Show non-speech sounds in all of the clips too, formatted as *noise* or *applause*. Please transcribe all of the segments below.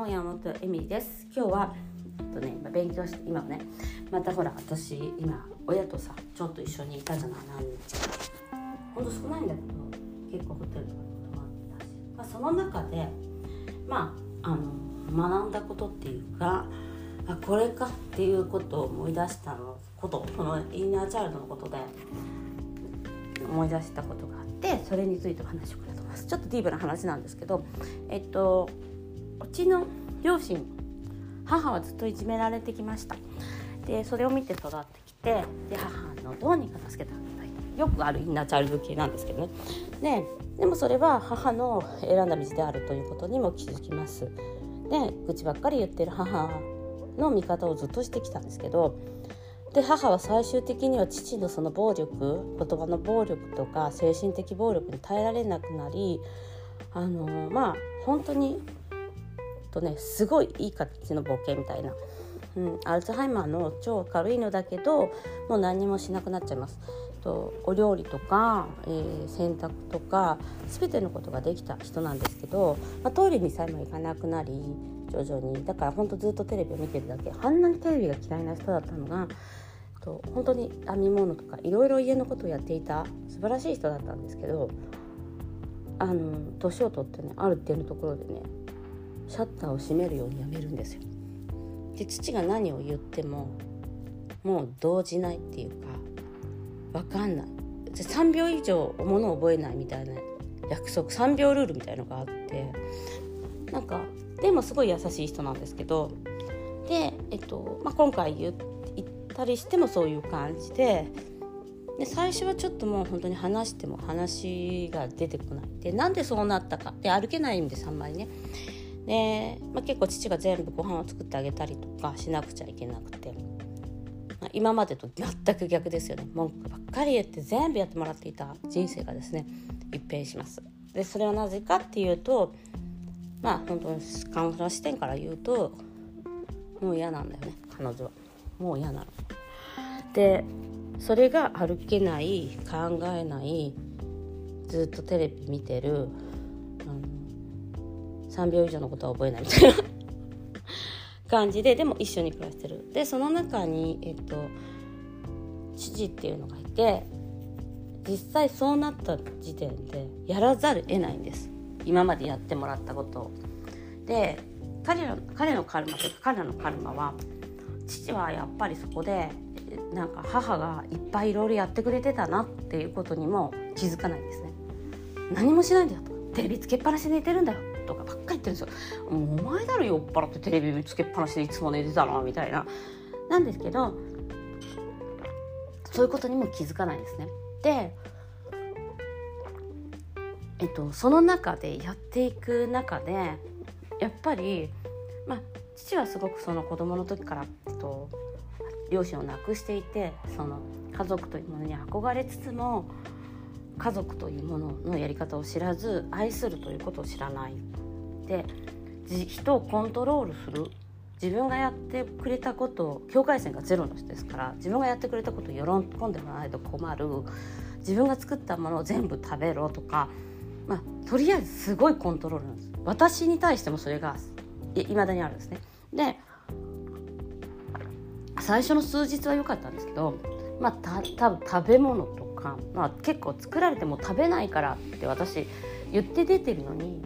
の山本恵美です。今日はとね今勉強して今もねまたほら私今親とさちょっと一緒にいたじゃない何日かほんと少ないんだけど結構ホテルとか泊まってたし、まあ、その中でまああの学んだことっていうかあこれかっていうことを思い出したのことこのインナーチャイルドのことで思い出したことがあってそれについてお話をしたと思います。ちょっとディープな話なんですけどえっとちの両親母はずっといじめられてきました。でそれを見て育ってきてで母のどうにか助けてあげたい。よくあるインナーチャイルド系なんですけどね。ででもそれは母の選んだ道であるということにも気づきます。で愚痴ばっかり言ってる母の味方をずっとしてきたんですけどで母は最終的には父のその暴力言葉の暴力とか精神的暴力に耐えられなくなりあのまあ本当にとねすごいいい形のボケみたいな、うん、アルツハイマーの超軽いのだけどもう何もしなくなっちゃいます。とお料理とか、えー、洗濯とか全てのことができた人なんですけど、まあ、トイレにさえも行かなくなり徐々に。だから本当ずっとテレビを見てるだけ。あんなにテレビが嫌いな人だったのがと本当に編み物とかいろいろ家のことをやっていた素晴らしい人だったんですけどあの年を取ってねあるっていうところでねシャッターを閉めるようにやめるんですよ。で父が何を言ってももう動じないっていうか分かんない3秒以上ものを覚えないみたいな約束3秒ルールみたいのがあってなんかでもすごい優しい人なんですけどで、えっとまあ、今回言ったりしてもそういう感じでで最初はちょっともう本当に話しても話が出てこないでなんでそうなったかで歩けないんですあんまりね。で、まあ、結構父が全部ご飯を作ってあげたりとかしなくちゃいけなくて、まあ、今までと全く逆ですよね文句ばっかり言って全部やってもらっていた人生がですね一変します。でそれはなぜかっていうとまあ本当にカウンセラー視点から言うともう嫌なんだよね彼女はもう嫌なの。でそれが歩けない考えないずっとテレビ見てる3秒以上のことは覚えないみたいな *laughs* 感じででも一緒に暮らしてるでその中に、えっと、父っていうのがいて実際そうなった時点でやらざる得ないんです今までやってもらったことを。で彼ら彼のカルマというか彼らのカルマは父はやっぱりそこでなんか母がいっぱいいろいろやってくれてたなっていうことにも気づかないんですね。何もしないんだよとテレビつけっぱなしで寝てるんだよとかばっってるんですよ。お前だろ酔っ払ってテレビ見つけっぱなしでいつも寝てたなみたいな。なんですけどそういうことにも気づかないですね。でえっとその中でやっていく中でやっぱりまあ父はすごくその子供の時から、えっと、両親を亡くしていてその家族というものに憧れつつも家族というもののやり方を知らず愛するということを知らない。で人をコントロールする。自分がやってくれたことを境界線がゼロの人ですから自分がやってくれたことを喜んでもらわないと困る。自分が作ったものを全部食べろとか、まあ、とりあえずすごいコントロールなんです。私に対してもそれがいまだにあるんですね。で最初の数日は良かったんですけどまあた多分食べ物とか、まあ、結構作られても食べないからって私言って出てるのに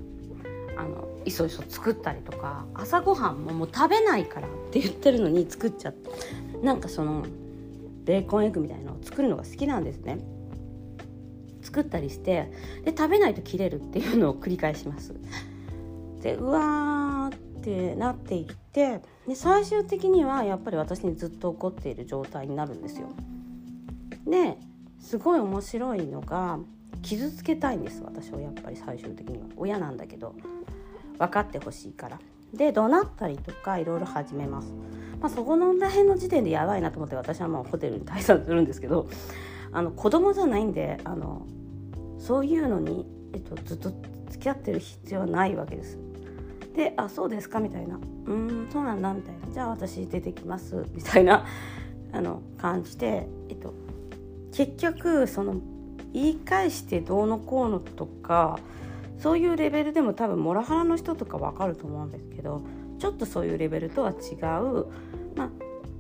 あのいそいそ作ったりとか朝ごはんももう食べないからって言ってるのに作っちゃってなんかそのベーコンエッグみたいなのを作るのが好きなんですね。作ったりしてで食べないと切れるっていうのを繰り返します。でうわーってなっていってで最終的にはやっぱり私にずっと怒っている状態になるんですよ。ですごい面白いのが傷つけたいんです私はやっぱり最終的には。親なんだけど。分かってほしいから。で怒鳴ったりとかいろいろ始めます、まあ、そこの辺の時点でやばいなと思って私はもうホテルに退散するんですけどあの子供じゃないんであのそういうのに、えっと、ずっと付き合ってる必要はないわけです。で「あそうですか」みたいな「うんそうなんだ」みたいな「じゃあ私出てきます」みたいな *laughs* あの感じで、えっと、結局その言い返してどうのこうのとかそういうレベルでも多分モラハラの人とか分かると思うんですけどちょっとそういうレベルとは違うまあ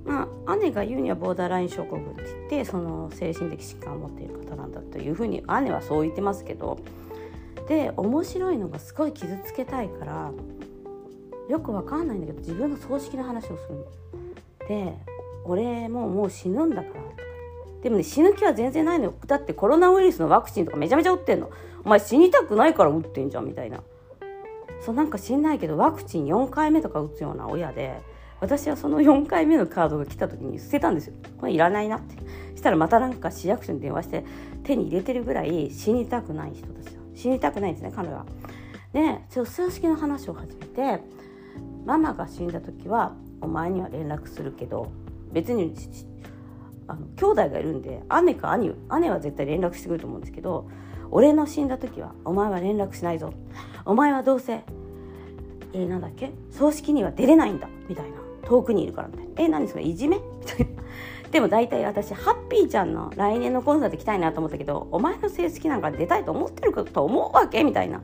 まあ、姉が言うにはボーダーライン症候群って言ってその精神的疾患を持っている方なんだというふうに姉はそう言ってますけどで面白いのがすごい傷つけたいからよくわかんないんだけど自分の葬式の話をするの。で俺ももう死ぬんだからでもね死ぬ気は全然ないのよ。だってコロナウイルスのワクチンとかめちゃめちゃ打ってんの。お前死にたくないから打ってんじゃんみたいな。そうなんか死んないけどワクチン4回目とか打つような親で私はその4回目のカードが来た時に捨てたんですよ。これいらないなって。したらまたなんか市役所に電話して手に入れてるぐらい死にたくない人たち死にたくないんですね彼は。で葬式の話を始めてママが死んだ時はお前には連絡するけど別にあの兄弟がいるんで姉か兄姉は絶対連絡してくると思うんですけど俺の死んだ時はお前は連絡しないぞ。お前はどうせえー、なんだっけ葬式には出れないんだみたいな遠くにいるからみたいな。えー、何それいじめ？みたいな。でも大体私ハッピーちゃんの来年のコンサート行きたいなと思ったけどお前の成績なんか出たいと思ってると思うわけみたいな。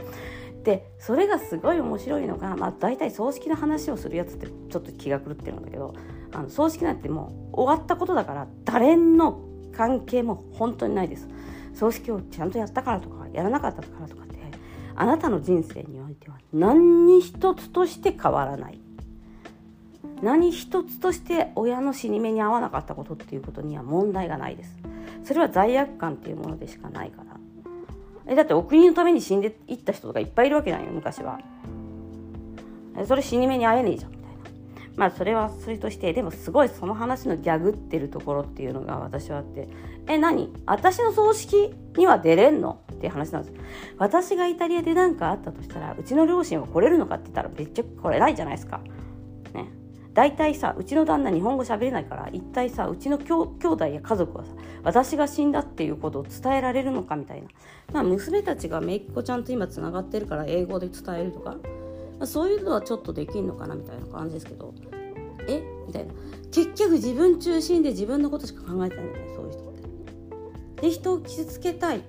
でそれがすごい面白いのが、まあ、大体葬式の話をするやつってちょっと気が狂ってるんだけどあの葬式なんてもう終わったことだから誰の関係も本当にないです葬式をちゃんとやったからとかやらなかったからとかってあなたの人生においては何一つとして変わらない。何一つとして親の死に目に遭わなかったことっていうことには問題がないです。それは罪悪感っていうものでしかないから。えだってお国のために死んでいった人とかいっぱいいるわけないよ昔は。それ死に目に会えねえじゃん。まあそれはそれとしてでもすごいその話のギャグってるところっていうのが私はあってえ何？私の葬式には出れんの？っていう話なんです。私がイタリアで何かあったとしたらうちの両親は来れるのかって言ったらめっちゃ来れないじゃないですか。ね。大体さうちの旦那日本語喋れないから一体さうちのきょ兄弟や家族はさ私が死んだっていうことを伝えられるのかみたいな、まあ、娘たちがめいっ子ちゃんと今つながってるから英語で伝えるとか、まあ、そういうのはちょっとできんのかなみたいな感じですけど。え？みたいな。結局自分中心で自分のことしか考えてないんだよねそういう人って。で人を傷つけたい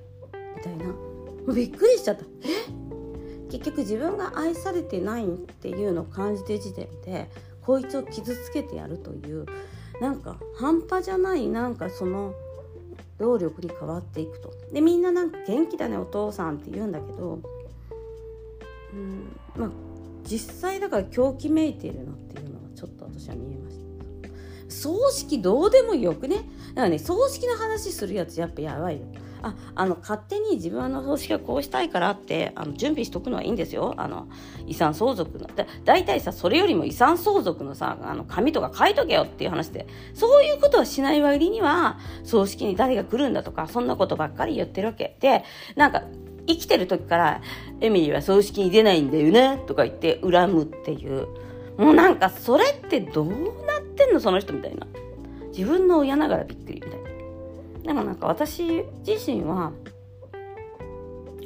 みたいな。もうびっくりしちゃった。え？結局自分が愛されてないっていうのを感じて時点でこいつを傷つけてやるというなんか半端じゃないなんかその労力に変わっていくと。でみんななんか元気だねお父さんって言うんだけど。うんまあ実際だから狂気めいているのっていうのはちょっと私は見えました。葬式どうでもよくね？だからね葬式の話するやつやっぱやばいよ。ああの勝手に自分の葬式はこうしたいからってあの準備しとくのはいいんですよ。あの遺産相続の。だ大体さそれよりも遺産相続のさあの紙とか書いとけよっていう話で。そういうことはしない割には葬式に誰が来るんだとかそんなことばっかり言ってるわけでなんか生きてる時からエミリーは葬式に出ないんだよねとか言って恨むっていう。もうなんかそれってどうなってんのその人みたいな。自分の親ながらびっくりみたいな。でもなんか私自身は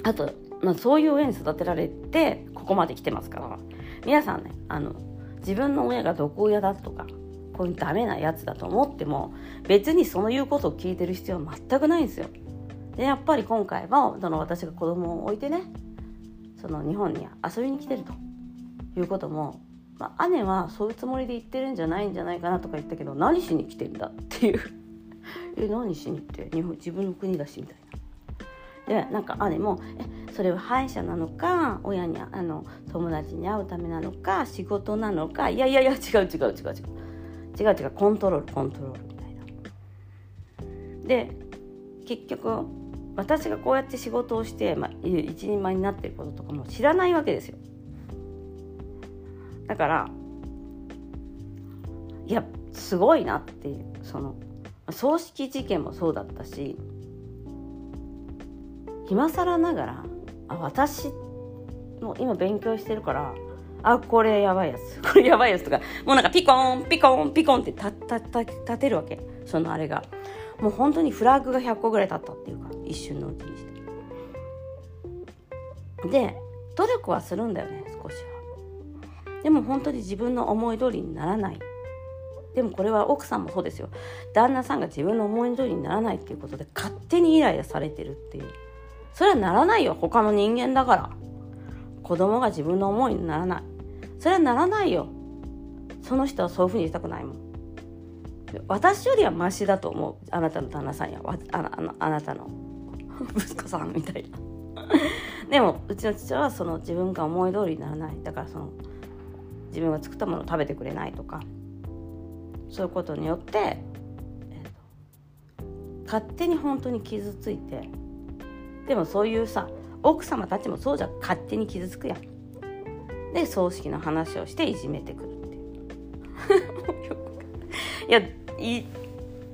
あと、まあ、そういう親に育てられてここまで来てますから。皆さんねあの自分の親が毒親だとかこういうダメなやつだと思っても別にその言うことを聞いてる必要は全くないんですよ。でやっぱり今回はその私が子供を置いてねその日本に遊びに来てるということも、まあ、姉はそういうつもりで言ってるんじゃないんじゃないかなとか言ったけど何しに来てんだっていう。*laughs* え何しにって日本自分の国だしみたいな。でなんか姉もえそれは歯医者なのか親にあの友達に会うためなのか仕事なのかいやいやいや違う違う違う違う。違う違うコントロールコントロールみたいな。で結局私がこうやって仕事をして、まあ、一人前になってることとかも知らないわけですよ。だからいやすごいなっていうその葬式事件もそうだったし今更ながらあ私も今勉強してるからあこれやばいやつ *laughs* これやばいやつとかもうなんかピコンピコンピコンってたた立てるわけ。そのあれが。もう本当にフラッグが100個ぐらい立ったっていうか。一瞬のうちにして。で努力はするんだよね少しは。でも本当に自分の思い通りにならない。でもこれは奥さんもそうですよ。旦那さんが自分の思い通りにならないっていうことで勝手にイライラされてるっていう。それはならないよ他の人間だから。子供が自分の思いにならない。それはならないよ。その人はそういうふうにしたくないもん。私よりはマシだと思う。あなたの旦那さんやあああなたの。*laughs* 息子さんみたいな。でもうちの父はその自分が思い通りにならない。だからその自分が作ったものを食べてくれないとか。そういうことによって、えーと、勝手に本当に傷ついて。でもそういうさ奥様たちもそうじゃ勝手に傷つくやん。で葬式の話をしていじめてくるっていう。*laughs* い。やい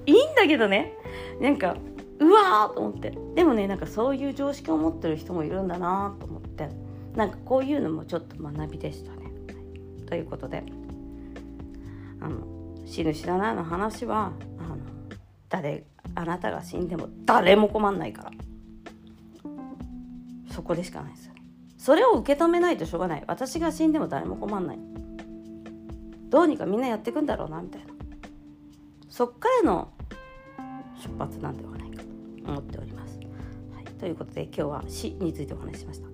いいんだけどね。なんかうわーと思って。でもねなんかそういう常識を持ってる人もいるんだなと思って。なんかこういうのもちょっと学びでしたね。ということで。あの死ぬ死なないの話はあの誰あなたが死んでも誰も困んないから。そこでしかないです。それを受け止めないとしょうがない。私が死んでも誰も困んない。どうにかみんなやっていくんだろうなみたいな。そっからの出発なんではない思っております。はい、ということで今日は死についてお話ししました。